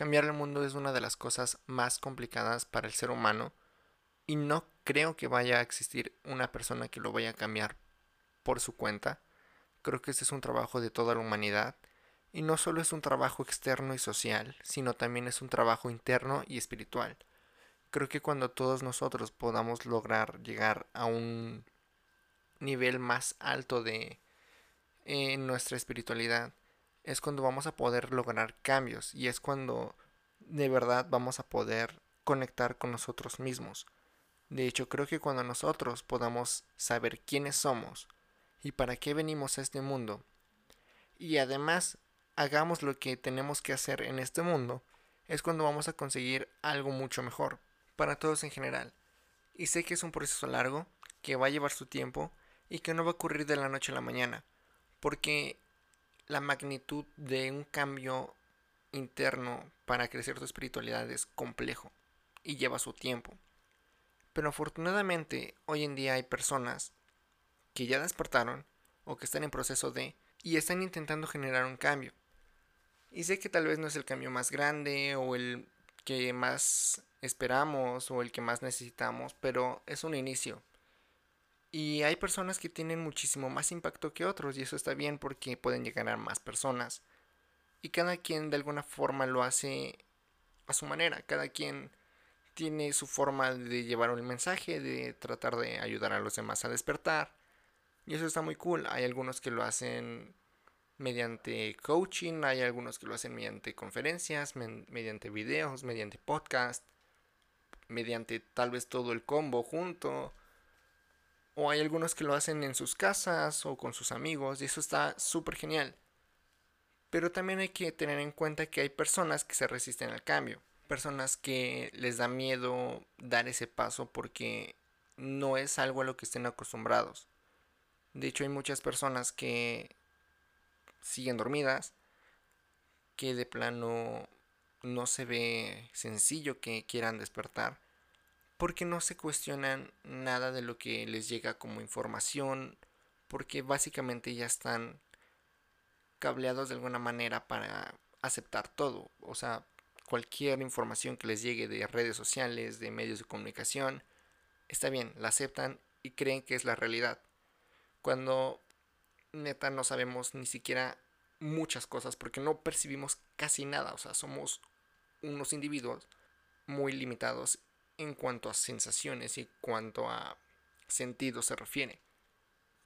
Cambiar el mundo es una de las cosas más complicadas para el ser humano y no creo que vaya a existir una persona que lo vaya a cambiar por su cuenta. Creo que este es un trabajo de toda la humanidad y no solo es un trabajo externo y social, sino también es un trabajo interno y espiritual. Creo que cuando todos nosotros podamos lograr llegar a un nivel más alto de en nuestra espiritualidad, es cuando vamos a poder lograr cambios y es cuando de verdad vamos a poder conectar con nosotros mismos. De hecho, creo que cuando nosotros podamos saber quiénes somos y para qué venimos a este mundo, y además hagamos lo que tenemos que hacer en este mundo, es cuando vamos a conseguir algo mucho mejor, para todos en general. Y sé que es un proceso largo, que va a llevar su tiempo y que no va a ocurrir de la noche a la mañana, porque la magnitud de un cambio interno para crecer tu espiritualidad es complejo y lleva su tiempo. Pero afortunadamente hoy en día hay personas que ya despertaron o que están en proceso de y están intentando generar un cambio. Y sé que tal vez no es el cambio más grande o el que más esperamos o el que más necesitamos, pero es un inicio. Y hay personas que tienen muchísimo más impacto que otros y eso está bien porque pueden llegar a más personas. Y cada quien de alguna forma lo hace a su manera. Cada quien tiene su forma de llevar un mensaje, de tratar de ayudar a los demás a despertar. Y eso está muy cool. Hay algunos que lo hacen mediante coaching, hay algunos que lo hacen mediante conferencias, mediante videos, mediante podcast, mediante tal vez todo el combo junto. O hay algunos que lo hacen en sus casas o con sus amigos y eso está súper genial. Pero también hay que tener en cuenta que hay personas que se resisten al cambio. Personas que les da miedo dar ese paso porque no es algo a lo que estén acostumbrados. De hecho hay muchas personas que siguen dormidas, que de plano no se ve sencillo que quieran despertar, porque no se cuestionan nada de lo que les llega como información, porque básicamente ya están cableados de alguna manera para aceptar todo, o sea, cualquier información que les llegue de redes sociales, de medios de comunicación, está bien, la aceptan y creen que es la realidad. Cuando neta no sabemos ni siquiera muchas cosas porque no percibimos casi nada, o sea, somos unos individuos muy limitados en cuanto a sensaciones y cuanto a sentidos se refiere.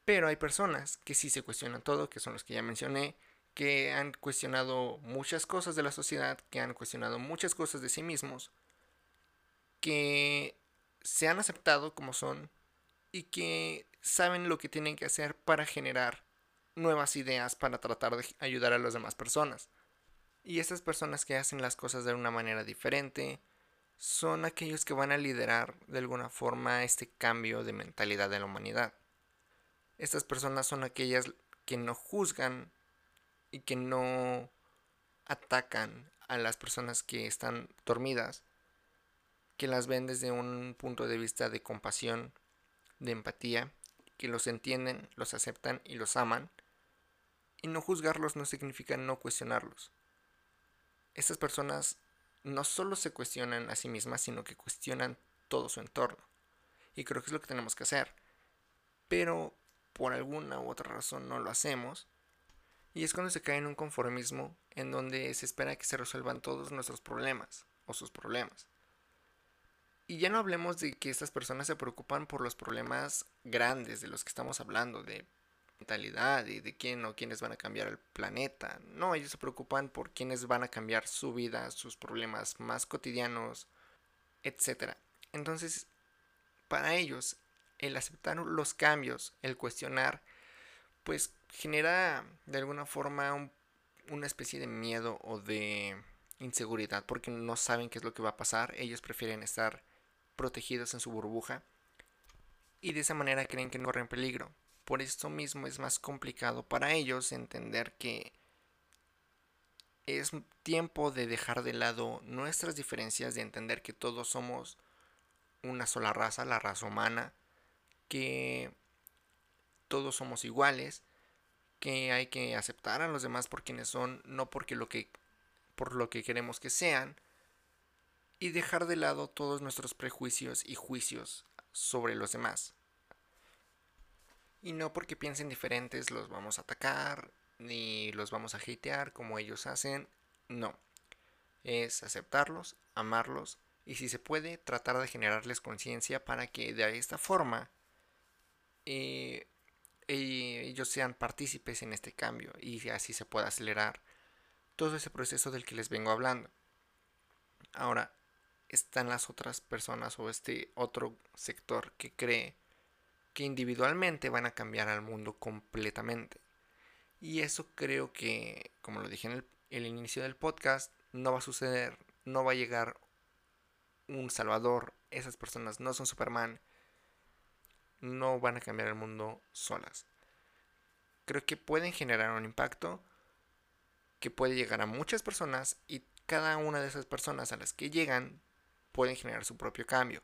Pero hay personas que sí se cuestionan todo, que son los que ya mencioné, que han cuestionado muchas cosas de la sociedad, que han cuestionado muchas cosas de sí mismos, que se han aceptado como son y que saben lo que tienen que hacer para generar nuevas ideas para tratar de ayudar a las demás personas. Y estas personas que hacen las cosas de una manera diferente son aquellos que van a liderar de alguna forma este cambio de mentalidad de la humanidad. Estas personas son aquellas que no juzgan y que no atacan a las personas que están dormidas, que las ven desde un punto de vista de compasión, de empatía, que los entienden, los aceptan y los aman y no juzgarlos no significa no cuestionarlos. Estas personas no solo se cuestionan a sí mismas, sino que cuestionan todo su entorno. Y creo que es lo que tenemos que hacer. Pero por alguna u otra razón no lo hacemos. Y es cuando se cae en un conformismo en donde se espera que se resuelvan todos nuestros problemas o sus problemas. Y ya no hablemos de que estas personas se preocupan por los problemas grandes de los que estamos hablando, de mentalidad y de quién o quiénes van a cambiar el planeta. No, ellos se preocupan por quiénes van a cambiar su vida, sus problemas más cotidianos, etc. Entonces, para ellos, el aceptar los cambios, el cuestionar, pues genera de alguna forma una especie de miedo o de inseguridad porque no saben qué es lo que va a pasar. Ellos prefieren estar protegidos en su burbuja y de esa manera creen que no corren peligro. Por esto mismo es más complicado para ellos entender que es tiempo de dejar de lado nuestras diferencias, de entender que todos somos una sola raza, la raza humana, que todos somos iguales, que hay que aceptar a los demás por quienes son, no porque lo que por lo que queremos que sean y dejar de lado todos nuestros prejuicios y juicios sobre los demás. Y no porque piensen diferentes los vamos a atacar ni los vamos a hatear como ellos hacen, no. Es aceptarlos, amarlos y si se puede tratar de generarles conciencia para que de esta forma eh, ellos sean partícipes en este cambio y así se pueda acelerar todo ese proceso del que les vengo hablando. Ahora, están las otras personas o este otro sector que cree que individualmente van a cambiar al mundo completamente. Y eso creo que, como lo dije en el, el inicio del podcast, no va a suceder, no va a llegar un salvador, esas personas no son Superman, no van a cambiar el mundo solas. Creo que pueden generar un impacto que puede llegar a muchas personas y cada una de esas personas a las que llegan pueden generar su propio cambio.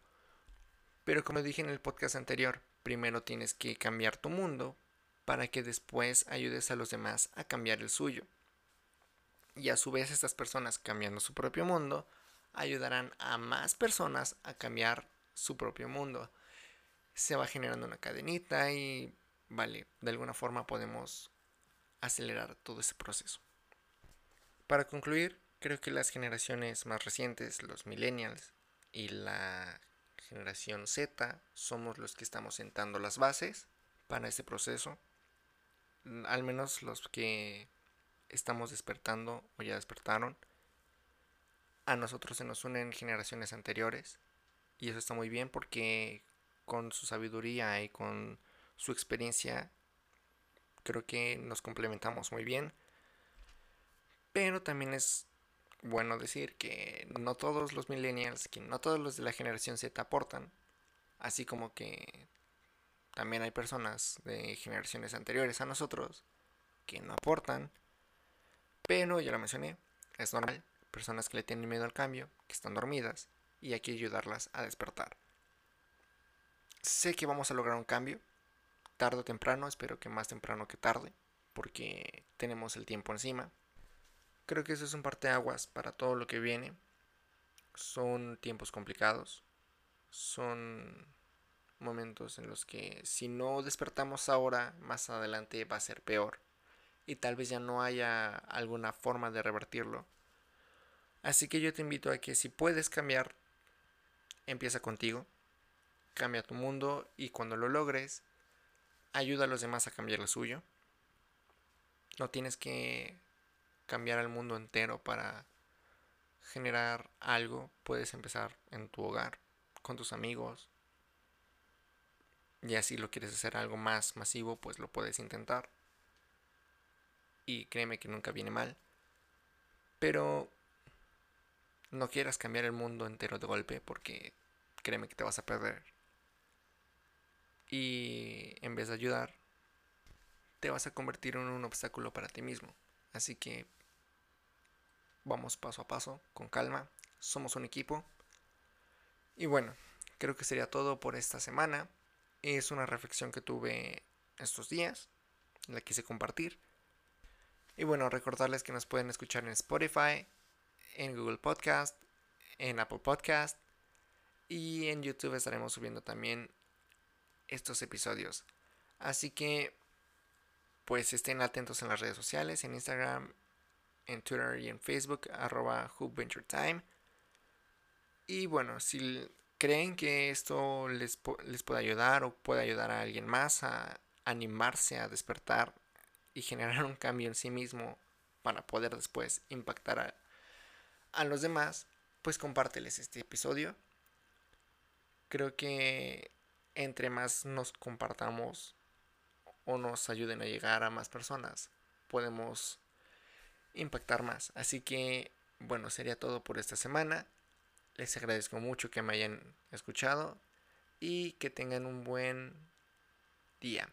Pero como dije en el podcast anterior, primero tienes que cambiar tu mundo para que después ayudes a los demás a cambiar el suyo. Y a su vez estas personas cambiando su propio mundo ayudarán a más personas a cambiar su propio mundo se va generando una cadenita y vale, de alguna forma podemos acelerar todo ese proceso. Para concluir, creo que las generaciones más recientes, los millennials y la generación Z, somos los que estamos sentando las bases para ese proceso. Al menos los que estamos despertando o ya despertaron. A nosotros se nos unen generaciones anteriores. Y eso está muy bien porque con su sabiduría y con su experiencia, creo que nos complementamos muy bien. Pero también es bueno decir que no todos los millennials, que no todos los de la generación Z aportan. Así como que también hay personas de generaciones anteriores a nosotros que no aportan. Pero ya lo mencioné, es normal. Personas que le tienen miedo al cambio, que están dormidas, y hay que ayudarlas a despertar. Sé que vamos a lograr un cambio, tarde o temprano, espero que más temprano que tarde, porque tenemos el tiempo encima. Creo que eso es un parteaguas para todo lo que viene. Son tiempos complicados, son momentos en los que si no despertamos ahora, más adelante va a ser peor y tal vez ya no haya alguna forma de revertirlo. Así que yo te invito a que si puedes cambiar, empieza contigo cambia tu mundo y cuando lo logres, ayuda a los demás a cambiar el suyo. No tienes que cambiar el mundo entero para generar algo. Puedes empezar en tu hogar, con tus amigos. Y así lo quieres hacer algo más masivo, pues lo puedes intentar. Y créeme que nunca viene mal. Pero no quieras cambiar el mundo entero de golpe porque créeme que te vas a perder y en vez de ayudar, te vas a convertir en un obstáculo para ti mismo. Así que vamos paso a paso, con calma, somos un equipo. Y bueno, creo que sería todo por esta semana. Es una reflexión que tuve estos días, la quise compartir. Y bueno, recordarles que nos pueden escuchar en Spotify, en Google Podcast, en Apple Podcast y en YouTube estaremos subiendo también estos episodios. Así que, pues estén atentos en las redes sociales, en Instagram, en Twitter y en Facebook, arroba. Y bueno, si creen que esto les, les puede ayudar o puede ayudar a alguien más a animarse a despertar y generar un cambio en sí mismo para poder después impactar a, a los demás, pues compárteles este episodio. Creo que entre más nos compartamos o nos ayuden a llegar a más personas, podemos impactar más. Así que, bueno, sería todo por esta semana. Les agradezco mucho que me hayan escuchado y que tengan un buen día.